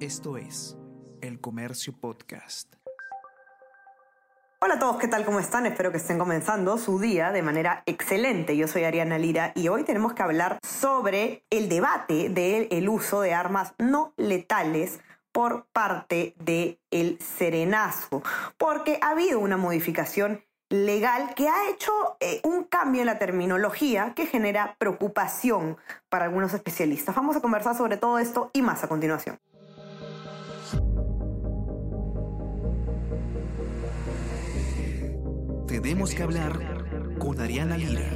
Esto es El Comercio Podcast. Hola a todos, ¿qué tal? ¿Cómo están? Espero que estén comenzando su día de manera excelente. Yo soy Ariana Lira y hoy tenemos que hablar sobre el debate del uso de armas no letales por parte del el serenazgo, porque ha habido una modificación legal que ha hecho eh, un cambio en la terminología que genera preocupación para algunos especialistas. Vamos a conversar sobre todo esto y más a continuación. Tenemos que hablar con Ariana Lira.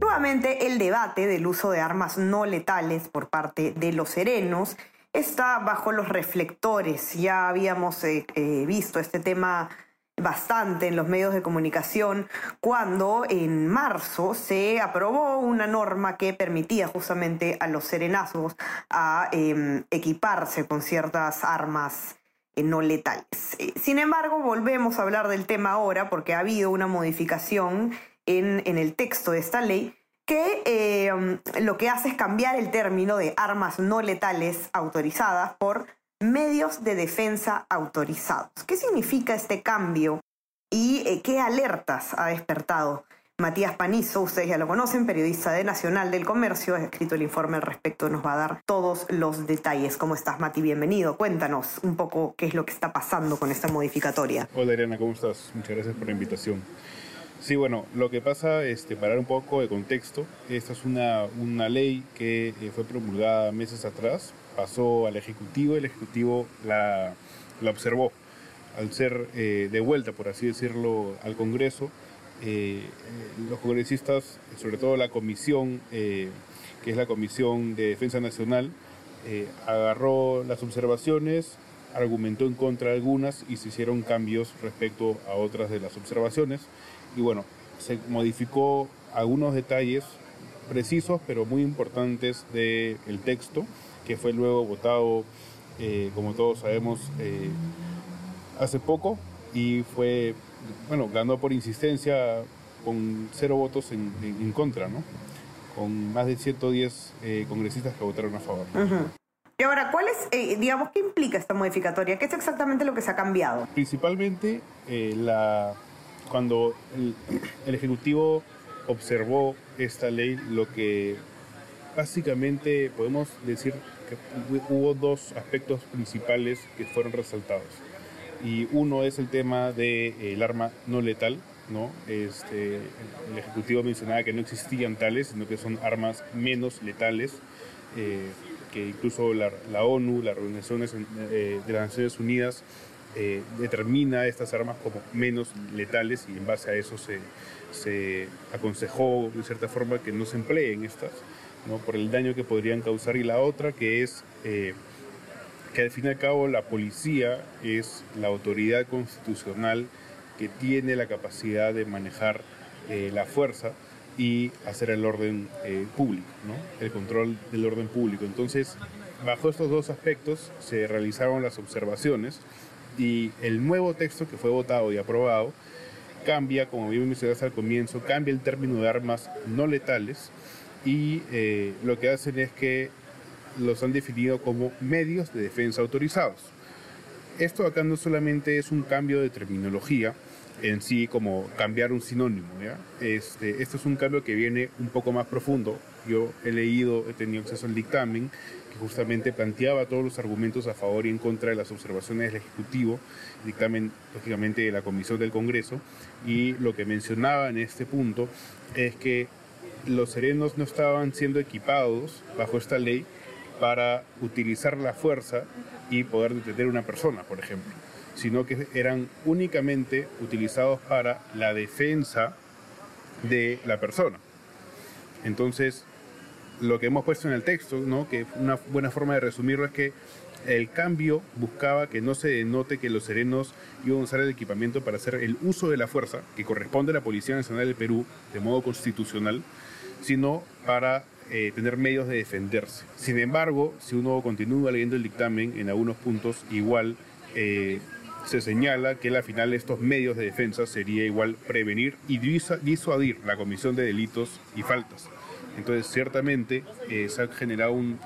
Nuevamente el debate del uso de armas no letales por parte de los serenos está bajo los reflectores. Ya habíamos eh, eh, visto este tema bastante en los medios de comunicación cuando en marzo se aprobó una norma que permitía justamente a los serenazgos a em, equiparse con ciertas armas eh, no letales. Sin embargo, volvemos a hablar del tema ahora porque ha habido una modificación en, en el texto de esta ley que em, lo que hace es cambiar el término de armas no letales autorizadas por medios de defensa autorizados. ¿Qué significa este cambio y eh, qué alertas ha despertado? Matías Panizo, ustedes ya lo conocen, periodista de Nacional del Comercio, ha escrito el informe al respecto, nos va a dar todos los detalles. ¿Cómo estás, Mati? Bienvenido. Cuéntanos un poco qué es lo que está pasando con esta modificatoria. Hola, Ariana, ¿cómo estás? Muchas gracias por la invitación. Sí, bueno, lo que pasa, este, para un poco de contexto, esta es una, una ley que eh, fue promulgada meses atrás pasó al Ejecutivo el Ejecutivo la, observó. Al ser eh, de vuelta, por así decirlo, al Congreso, eh, los congresistas, sobre todo la comisión, eh, que es la Comisión de Defensa Nacional, agarró las observaciones, argumentó en contra de algunas y se hicieron cambios respecto a otras de las observaciones. Y bueno, se modificó algunos detalles precisos pero muy importantes del texto que fue luego votado, eh, como todos sabemos, eh, hace poco y fue, bueno, ganó por insistencia con cero votos en, contra, ¿no? Con más de 110 eh, congresistas que votaron a favor. Y ahora, ¿cuál es, digamos, qué implica esta modificatoria? ¿Qué es exactamente lo que se ha cambiado? Principalmente, la, cuando el Ejecutivo observó esta ley, lo que básicamente podemos decir que hubo dos aspectos principales que fueron resaltados. Y uno es el tema del de, arma no letal, ¿no? Este, el Ejecutivo mencionaba que no existían tales, sino que son armas menos letales, eh, que incluso la, la, ONU, las organizaciones eh, de las Naciones Unidas, eh, determina estas armas como menos letales y en base a eso se, se aconsejó de cierta forma que no se empleen estas. ¿No? por el daño que podrían causar, y la otra que es eh, que al fin y al cabo la policía es la autoridad constitucional que tiene la capacidad de manejar eh, la fuerza y hacer el orden eh, público, el control del orden público. Entonces, bajo estos dos aspectos se realizaron las observaciones y el nuevo texto que fue votado y aprobado cambia, como bien mencionaste al comienzo, cambia el término de armas no letales y eh, lo que hacen es que los han definido como medios de defensa autorizados. Esto acá no solamente es un cambio de terminología en sí, como cambiar un sinónimo, ¿ya? Este, esto es un cambio que viene un poco más profundo. Yo he leído, he tenido acceso al dictamen, que justamente planteaba todos los argumentos a favor y en contra de las observaciones del Ejecutivo, dictamen lógicamente de la Comisión del Congreso, y lo que mencionaba en este punto es que los serenos no estaban siendo equipados bajo esta ley para utilizar la fuerza y poder detener a una persona, por ejemplo, sino que eran únicamente utilizados para la defensa de la persona. Entonces, lo que hemos puesto en el texto, ¿no? que una buena forma de resumirlo es que el cambio buscaba que no se denote que los serenos iban a usar el equipamiento para hacer el uso de la fuerza que corresponde a la Policía Nacional del Perú de modo constitucional, sino para eh, tener medios de defenderse. Sin embargo, si uno continúa leyendo el dictamen, en algunos puntos igual eh, se señala que la final estos medios de defensa sería igual prevenir y disuadir la comisión de delitos y faltas. Entonces, ciertamente eh, se ha generado un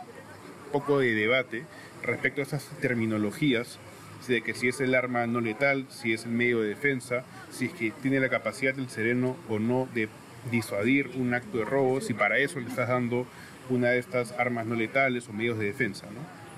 poco de debate respecto a esas terminologías de que si es el arma no letal, si es el medio de defensa, si es que tiene la capacidad del sereno o no de disuadir un acto de robo, si para eso le estás dando una de estas armas no letales o medios de defensa.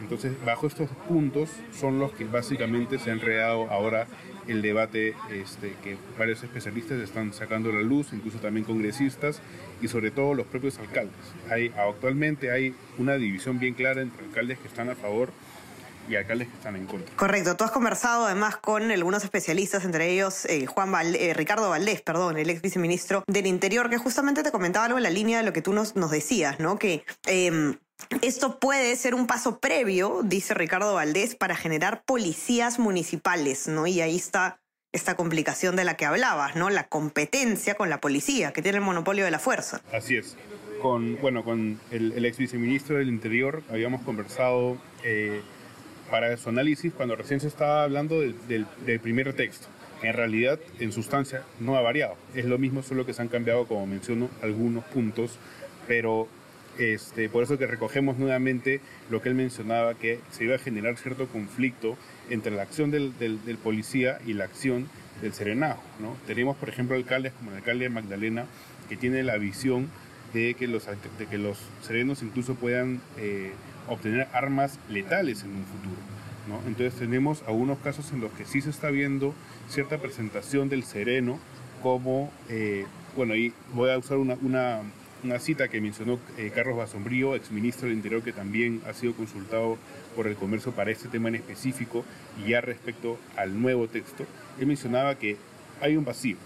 Entonces, bajo estos puntos son los que básicamente se ha enredado ahora el debate este, que varios especialistas están sacando a la luz, incluso también congresistas y sobre todo los propios alcaldes. Hay, actualmente hay una división bien clara entre alcaldes que están a favor y alcaldes que están en contra. Correcto. Tú has conversado además con algunos especialistas, entre ellos eh, Juan eh, Ricardo Valdés, perdón, el ex viceministro del Interior, que justamente te comentaba algo en la línea de lo que tú nos, nos decías, ¿no? Que em, esto puede ser un paso previo, dice Ricardo Valdés, para generar policías municipales, ¿no? Y ahí está esta complicación de la que hablabas, ¿no? La competencia con la policía, que tiene el monopolio de la fuerza. Así es. Con, bueno, con el, ex viceministro del Interior habíamos conversado eh, para su análisis cuando recién se estaba hablando del, primer texto. En realidad, en sustancia, no ha variado. Es lo mismo, solo que se han cambiado, como menciono, algunos puntos, pero este, por eso que recogemos nuevamente lo que él mencionaba, que se iba a generar cierto conflicto entre la acción del, policía y la acción del serenajo. Tenemos, por ejemplo, alcaldes como el alcalde de Magdalena, que tiene la visión de que los, de que los serenos incluso puedan eh, obtener armas letales en un futuro. Entonces tenemos algunos casos en los que sí se está viendo cierta presentación del sereno como, eh, bueno, y voy a usar una, una cita que mencionó eh, Carlos Basombrío, exministro del Interior, que también ha sido consultado por el comercio para este tema en específico, y ya respecto al nuevo texto, él mencionaba que hay un vacío,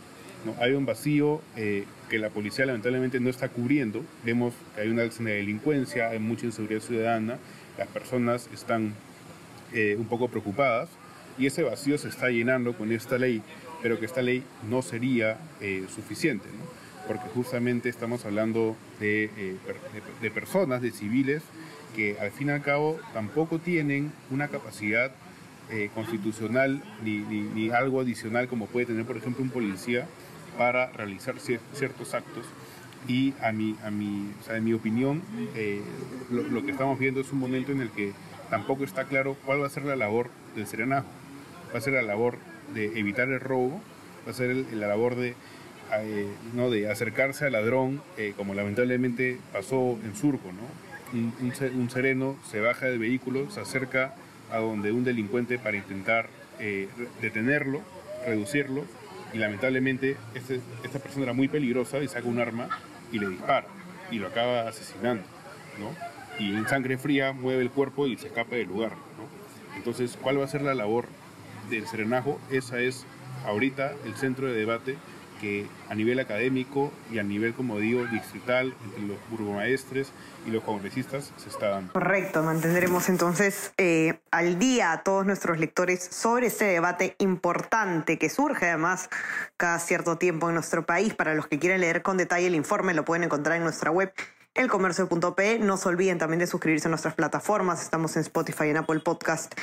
¿no? hay un vacío eh, que la policía lamentablemente no está cubriendo. Vemos que hay una alza de delincuencia, hay mucha inseguridad ciudadana, las personas están eh, un poco preocupadas y ese vacío se está llenando con esta ley, pero que esta ley no sería suficiente, porque justamente estamos hablando de, de, personas, de civiles, que al fin y al cabo tampoco tienen una capacidad constitucional ni, ni, algo adicional como puede tener, por ejemplo, un policía para realizar ciertos actos y a mi, a mi, en mi opinión eh, lo, que estamos viendo es un momento en el que tampoco está claro cuál va a ser la labor del serenajo. Va a ser la labor de evitar el robo, va a ser la labor de, eh, ¿no? de acercarse al ladrón, eh, como lamentablemente pasó en Surco. ¿no? Un, sereno se baja del vehículo, se acerca a donde un delincuente para intentar detenerlo, reducirlo y lamentablemente este, esta persona era muy peligrosa y saca un arma y le dispara y lo acaba asesinando, ¿no? Y en sangre fría mueve el cuerpo y se escapa del lugar, ¿no? Entonces, ¿cuál va a ser la labor del serenajo? Esa es ahorita el centro de debate que a nivel académico y a nivel, como digo, distrital, entre los burgomaestres y los congresistas se está dando. Correcto, mantendremos entonces eh, al día a todos nuestros lectores sobre este debate importante que surge además cada cierto tiempo en nuestro país. Para los que quieran leer con detalle el informe, lo pueden encontrar en nuestra web elcomercio.pe. No se olviden también de suscribirse a nuestras plataformas. Estamos en Spotify, en Apple Podcast.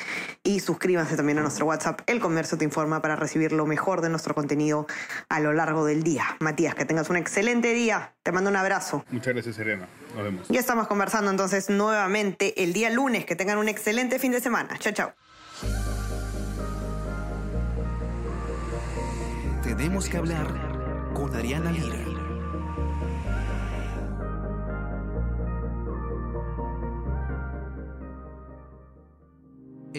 Y suscríbanse también a nuestro WhatsApp. El Comercio te informa para recibir lo mejor de nuestro contenido a lo largo del día. Matías, que tengas un excelente día. Te mando un abrazo. Muchas gracias, Serena. Nos vemos. Ya estamos conversando entonces nuevamente el día lunes. Que tengan un excelente fin de semana. Chao, chao. Tenemos que hablar con Ariana Lira.